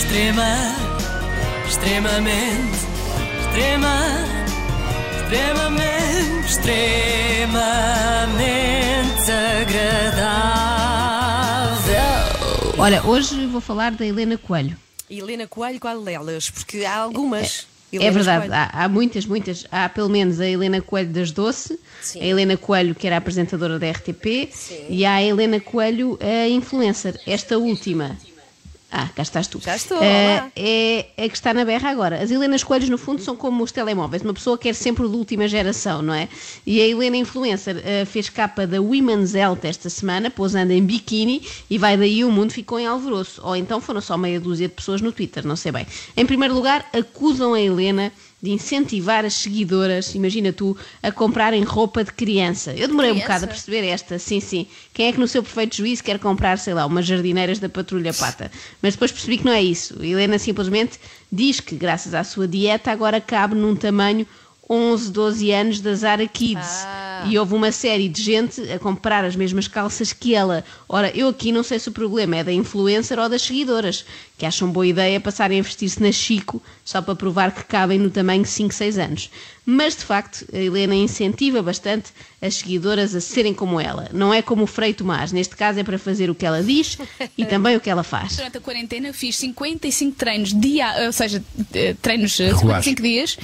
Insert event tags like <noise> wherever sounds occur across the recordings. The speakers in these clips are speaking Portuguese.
Extrema, extremamente, extrema, extremamente, extremamente agradável. Olha, hoje vou falar da Helena Coelho. Helena Coelho, qual delas? Porque há algumas. É Helenas verdade, Coelho. há, há muitas, muitas. Há pelo menos a Helena Coelho das Doce, Sim. a Helena Coelho, que era apresentadora da RTP, e há a Helena Coelho, a influencer. Esta última. Ah, cá estás tu. Já estou, olá. é a que está na berra agora. As Helenas Coelhos, no fundo, são como os telemóveis. Uma pessoa quer sempre o de última geração, não é? E a Helena Influencer eh, fez capa da Women's Health esta semana, posando em biquíni, e vai daí o mundo ficou em alvoroço. Ou então foram só meia dúzia de pessoas no Twitter, não sei bem. Em primeiro lugar, acusam a Helena de incentivar as seguidoras, imagina tu, a comprarem roupa de criança. Eu demorei um Criança? bocado a perceber esta, sim, sim. Quem é que no seu perfeito juízo quer comprar, sei lá, umas jardineiras da Patrulha Pata? Mas depois percebi que não é isso. Helena simplesmente diz que, graças à sua dieta, agora cabe num tamanho 11, 12 anos da Zara Kids. Ah. E houve uma série de gente a comprar as mesmas calças que ela. Ora, eu aqui não sei se o problema é da influencer ou das seguidoras, que acham boa ideia passarem a vestir-se na Chico só para provar que cabem no tamanho 5, 6 anos. Mas, de facto, a Helena incentiva bastante as seguidoras a serem como ela. Não é como o Frei Tomás. Neste caso é para fazer o que ela diz e também o que ela faz. Durante a quarentena fiz 55 treinos dia, ou seja, eh, treinos eh, Regulares. 55 dias,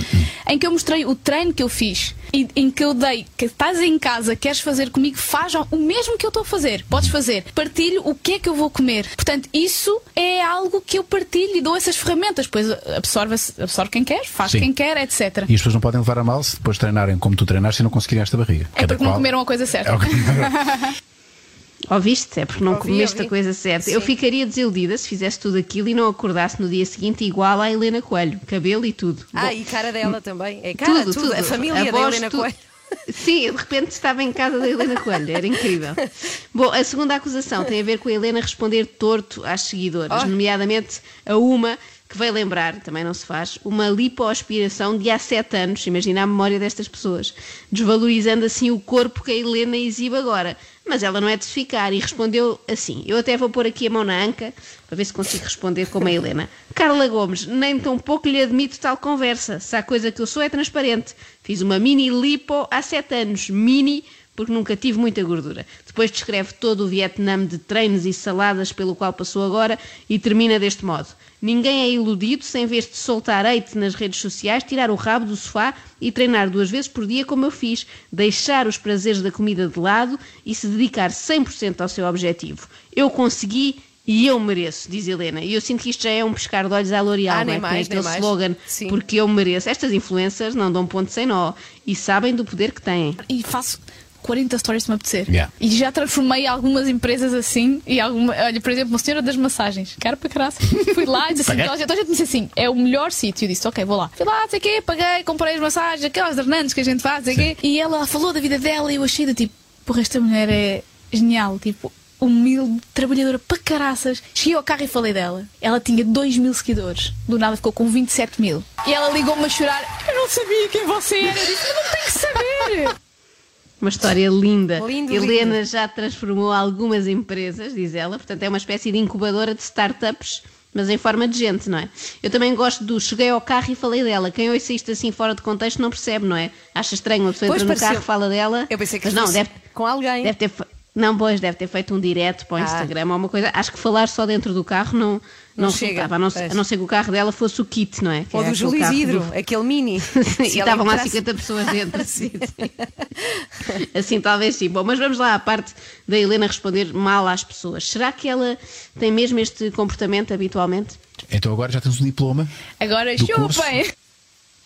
em que eu mostrei o treino que eu fiz em que eu dei que estás em casa, queres fazer comigo, faz o mesmo que eu estou a fazer. Podes fazer. Partilho o que é que eu vou comer. Portanto, isso é algo que eu partilho e dou essas ferramentas. Pois absorve, absorve quem quer, faz Sim. quem quer, etc. E as pessoas não podem levar a mal se depois treinarem como tu treinaste e não conseguirem esta barriga. É porque não comeram a coisa certa. É <laughs> Ouviste? É porque não Ouvi, comeste ouvi. a coisa certa. Eu Sim. ficaria desiludida se fizesse tudo aquilo e não acordasse no dia seguinte igual à Helena Coelho. Cabelo e tudo. Ah, Bom, e cara dela também. É cara, tudo. A família da voz, Helena tudo. Coelho. <laughs> Sim, de repente estava em casa da Helena Coelho, era incrível. Bom, a segunda acusação tem a ver com a Helena responder torto às seguidoras, Oh. nomeadamente a uma que veio lembrar, também não se faz, uma lipoaspiração de há sete anos, imagina a memória destas pessoas, desvalorizando assim o corpo que a Helena exibe agora. Mas ela não é de se ficar e respondeu assim. Eu até vou pôr aqui a mão na anca para ver se consigo responder como a Helena. Carla Gomes, nem tão pouco lhe admito tal conversa. Se há coisa que eu sou é transparente. Fiz uma mini lipo há sete anos. Mini porque nunca tive muita gordura. Depois descreve todo o Vietnã de treinos e saladas pelo qual passou agora e termina deste modo. Ninguém é iludido se em vez de soltar hate nas redes sociais, tirar o rabo do sofá e treinar duas vezes por dia como eu fiz, deixar os prazeres da comida de lado e se dedicar 100% ao seu objetivo. Eu consegui e eu mereço, diz Helena. E eu sinto que isto já é um pescar de olhos à L'Oréal, Ah, não é? nem Tem mais, nem aquele mais. slogan, Sim. porque eu mereço. Estas influencers não dão ponto sem nó e sabem do poder que têm. E faço 40 stories se me apetecer. Yeah. E já transformei algumas empresas assim. E alguma, olha, por exemplo, uma senhora das massagens. Cara para caralho. <laughs> Fui lá e disse assim: então, a gente- então a gente disse assim: é o melhor sítio. Eu disse: ok, vou lá. Fui lá, sei o quê, paguei, comprei as massagens, aquelas Hernandes que a gente faz, sei quê. E ela falou da vida dela e eu achei de tipo: porra, esta mulher é genial. Tipo, humilde, trabalhadora para caraças. Cheguei ao carro e falei dela. Ela tinha 2 mil seguidores. Do nada ficou com 27 mil. E ela ligou-me a chorar: eu não sabia quem você era. Eu disse: mas não tem que saber. Uma história linda. Lindo, Helena lindo. já transformou algumas empresas, diz ela, portanto é uma espécie de incubadora de startups, mas em forma de gente, não é? Eu também gosto do cheguei ao carro e falei dela. Quem ouça isto assim fora de contexto não percebe, não é? Acha estranho uma pessoa Pois, entra no carro, fala dela. Eu pensei que mas não, deve, com alguém. deve ter. Não, pois, deve ter feito um direto para o Ah. Instagram ou uma coisa. Acho que falar só dentro do carro não, não, Não chega, resultava, a não, a não ser que o carro dela fosse o kit, não é? Que Ou é do aquele Júlio Isidro, do- aquele mini. <laughs> e estavam lá entrasse- 50 pessoas dentro. <laughs> Sim, sim. Assim, talvez sim. Bom, mas vamos lá à parte da Helena responder mal às pessoas. Será que ela tem mesmo este comportamento habitualmente? Então agora já tens um diploma. Agora Do curso? chupem!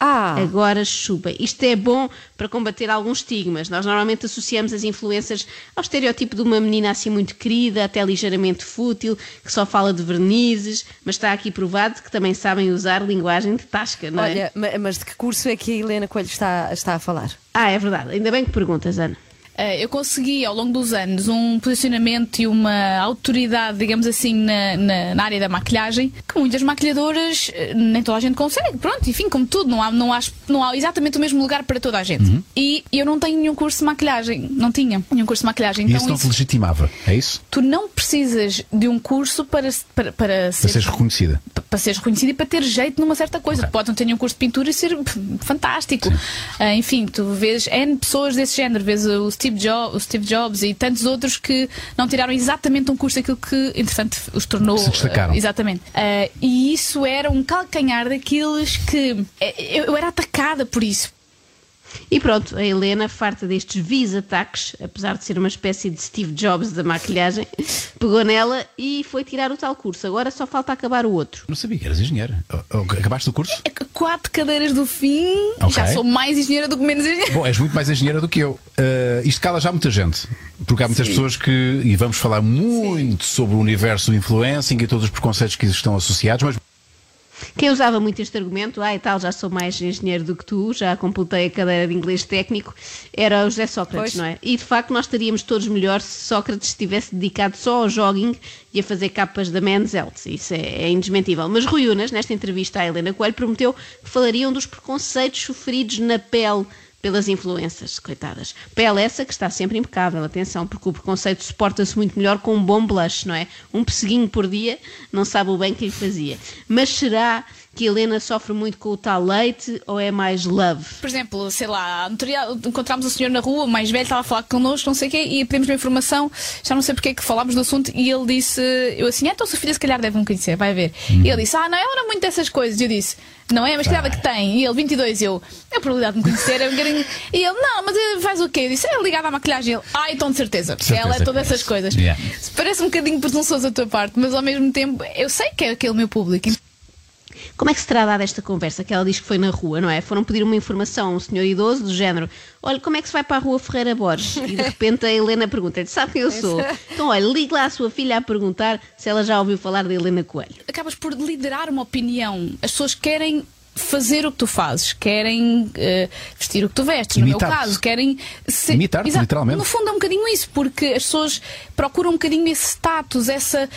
Ah, Agora chupem. Isto é bom para combater alguns estigmas. Nós normalmente associamos as influências ao estereótipo de uma menina assim muito querida, até ligeiramente fútil, que só fala de vernizes, mas está aqui provado que também sabem usar linguagem de tasca, não é? olha, ma- mas de que curso é que a Helena Coelho está, está a falar? Ah, é verdade. Ainda bem que perguntas, Ana. Eh, eu consegui ao longo dos anos um posicionamento e uma autoridade, digamos assim, na, na- na área da maquilhagem que muitas maquilhadoras eh, nem toda a gente consegue. Pronto, enfim, como tudo, não há, não há, não há exatamente o mesmo lugar para toda a gente. E eu não tenho nenhum curso de maquilhagem, não tinha nenhum curso de maquilhagem. Então isso não te isso- legitimava, é isso? tu não precisas de um curso para, para, para Para ser seres reconhecida. Para ser reconhecido e para ter jeito numa certa coisa. Pode não ter nenhum curso de pintura e ser fantástico. Ah, enfim, tu vês N pessoas desse género, vês o Steve, Jobs, o Steve Jobs e tantos outros que não tiraram exatamente um curso daquilo que, entretanto, os tornou. Se destacaram. ah, exatamente. Ah, e isso era um calcanhar daqueles que. eh, Eu, eu era atacada por isso. E pronto, a Helena, farta destes vis ataques, apesar de ser uma espécie de Steve Jobs da maquilhagem, <laughs> pegou nela e foi tirar o tal curso. Agora só falta acabar o outro. Não sabia que eras engenheira. Oh, oh, Acabaste o curso? Quatro cadeiras do fim, Ok. já sou mais engenheira do que menos engenheira. Bom, és muito mais engenheira do que eu. Uh, isto cala já muita gente. Porque há muitas pessoas que. E vamos falar muito sobre o universo do influencing e todos os preconceitos que estão associados, mas Quem usava muito este argumento, ah e tal, já sou mais engenheiro do que tu, já completei a cadeira de inglês técnico, era o José Sócrates, Pois. não é? E de facto nós estaríamos todos melhor se Sócrates estivesse dedicado só ao jogging e a fazer capas da Men's Health. Isso é, é indesmentível. Mas Rui Unas, nesta entrevista à Helena Coelho, prometeu que falariam dos preconceitos sofridos na pele pelas influências, coitadas. Pele essa que está sempre impecável, atenção, porque o preconceito suporta-se muito melhor com um bom blush, não é? Um pesseguinho por dia não sabe o bem que lhe fazia. Mas será que Helena sofre muito com o tal leite ou é mais love? Por exemplo, sei lá, encontramos o senhor na rua, o mais velho, estava a falar connosco, não sei o quê, e pedimos uma informação, já não sei porque é que falámos do assunto, e ele disse, eu assim, ah, então sua filha se calhar deve me conhecer, vai ver. E ele disse, ah, não, ela não é muito dessas coisas. E eu disse, não é, mas que idade é que tem? E ele, 22, eu, a probabilidade de me conhecer é um bocadinho. E ele, não, mas ele faz o quê? Eu disse, é ligado à maquilhagem. Ele, ah, então de certeza. certeza ela é todas essas coisas. Yeah. Parece um bocadinho presunçoso da tua parte, mas ao mesmo tempo, eu sei que é aquele meu público. Como é que se terá dado esta conversa que ela diz que foi na rua, não é? Foram pedir uma informação a um senhor idoso do género: olha, como é que se vai para a rua Ferreira Borges? E de repente a Helena pergunta-lhe: sabe quem eu sou? Então, olha, ligue lá à sua filha a perguntar se ela já ouviu falar da Helena Coelho. acabas por liderar uma opinião. As pessoas querem fazer o que tu fazes, querem eh, vestir o que tu vestes, no meu caso, querem ser... Imitar-te, Exato. literalmente. No fundo é um bocadinho isso, porque as pessoas procuram um bocadinho esse status, essa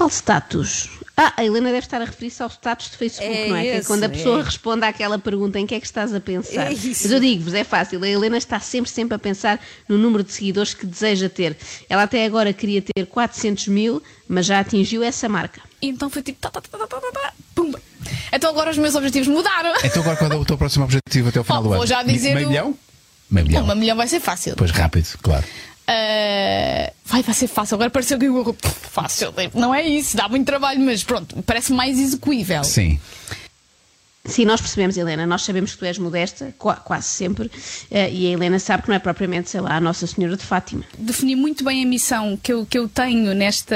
Qual status? Ah, a Helena deve estar a referir-se ao status de Facebook, É não é? que é esse, quando a pessoa é. responde àquela pergunta em que é que estás a pensar. É isso. Mas eu digo-vos, é fácil. A Helena está sempre, sempre a pensar no número de seguidores que deseja ter. Ela até agora queria ter 400 mil, mas já atingiu essa marca. e então foi tipo tá, tá, tá, tá, tá, tá, tá, pumba. Então agora os meus objetivos mudaram. Então agora qual é o teu próximo objetivo até ao final Oh, do vou ano? já dizer Meio o- milhão? Meio milhão. Uma milhão vai ser fácil. Pois rápido, claro. Uh, vai, vai ser fácil. Agora pareceu que eu fácil. Não é isso, dá muito trabalho, mas pronto, parece mais execuível. Sim. Sim, nós percebemos, Helena, nós sabemos que tu és modesta, qua- quase sempre, eh, e a Helena sabe que não é propriamente, sei lá, a Nossa Senhora de Fátima. defini muito bem a missão que eu, que eu tenho nesta,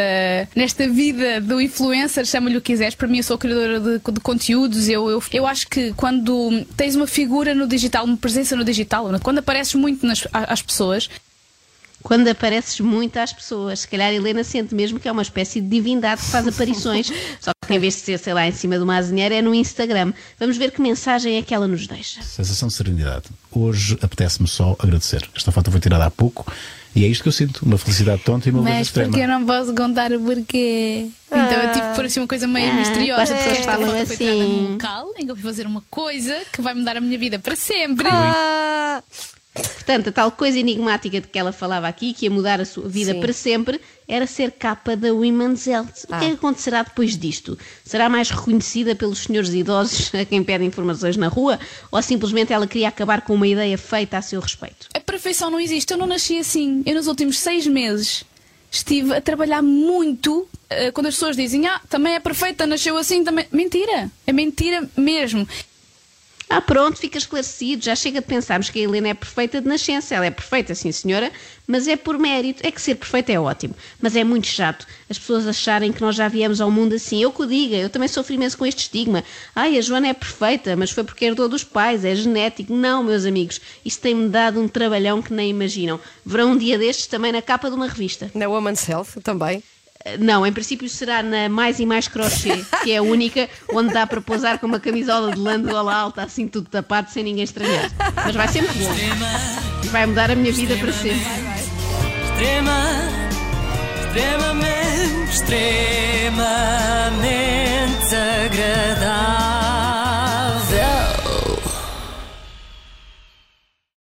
nesta vida do influencer, chama-lhe o que quiseres. Para mim, eu sou criadora de, de conteúdos. Eu, eu, eu acho que quando tens uma figura no digital, uma presença no digital, quando apareces muito nas, às pessoas, Quando apareces muito às pessoas, se calhar a Helena sente mesmo que é uma espécie de divindade que faz aparições, <laughs> só que em vez de ser, sei lá, em cima de uma azinheira, é no Instagram. Vamos ver que mensagem é que ela nos deixa. Sensação de serenidade. Hoje apetece-me só agradecer. Esta foto foi tirada há pouco e é isto que eu sinto. Uma felicidade tonta e uma mas extrema. porque eu não posso contar o porquê. Então eu tive que pôr assim uma coisa meio Ah, misteriosa. as pessoas porque esta falam assim. num local em que eu fui fazer uma coisa que vai mudar a minha vida para sempre. Ah, Portanto, a tal coisa enigmática de que ela falava aqui, que ia mudar a sua vida Sim. para sempre, era ser capa da Women's Health. O que é que acontecerá depois disto? Será mais reconhecida pelos senhores idosos <laughs> a quem pedem informações na rua? Ou simplesmente ela queria acabar com uma ideia feita a seu respeito? A perfeição não existe. Eu não nasci assim. Eu, nos últimos seis meses, estive a trabalhar muito. eh, quando as pessoas dizem, ah, também é perfeita, nasceu assim, também. Mentira! É mentira mesmo. Ah, pronto, fica esclarecido. Já chega de pensarmos que a Helena é perfeita de nascença. Ela é perfeita, sim senhora, mas é por mérito. É que ser perfeita é ótimo, mas é muito chato as pessoas acharem que nós já viemos ao mundo assim. Eu que o diga, eu também sofro imenso com este estigma. Ai, a Joana é perfeita, mas foi porque herdou dos pais, é genético. Não, meus amigos, isso tem-me dado um trabalhão que nem imaginam. Verão um dia destes também na capa de uma revista. na Woman's Health também. Não, em princípio será na Mais e Mais Crochê, que é a única onde dá para pousar com uma camisola de lã de gola alta, assim tudo tapado, sem ninguém estranhar. Mas vai ser muito bom. Vai mudar a minha vida para sempre. Extrema, extremamente, extremamente agradável.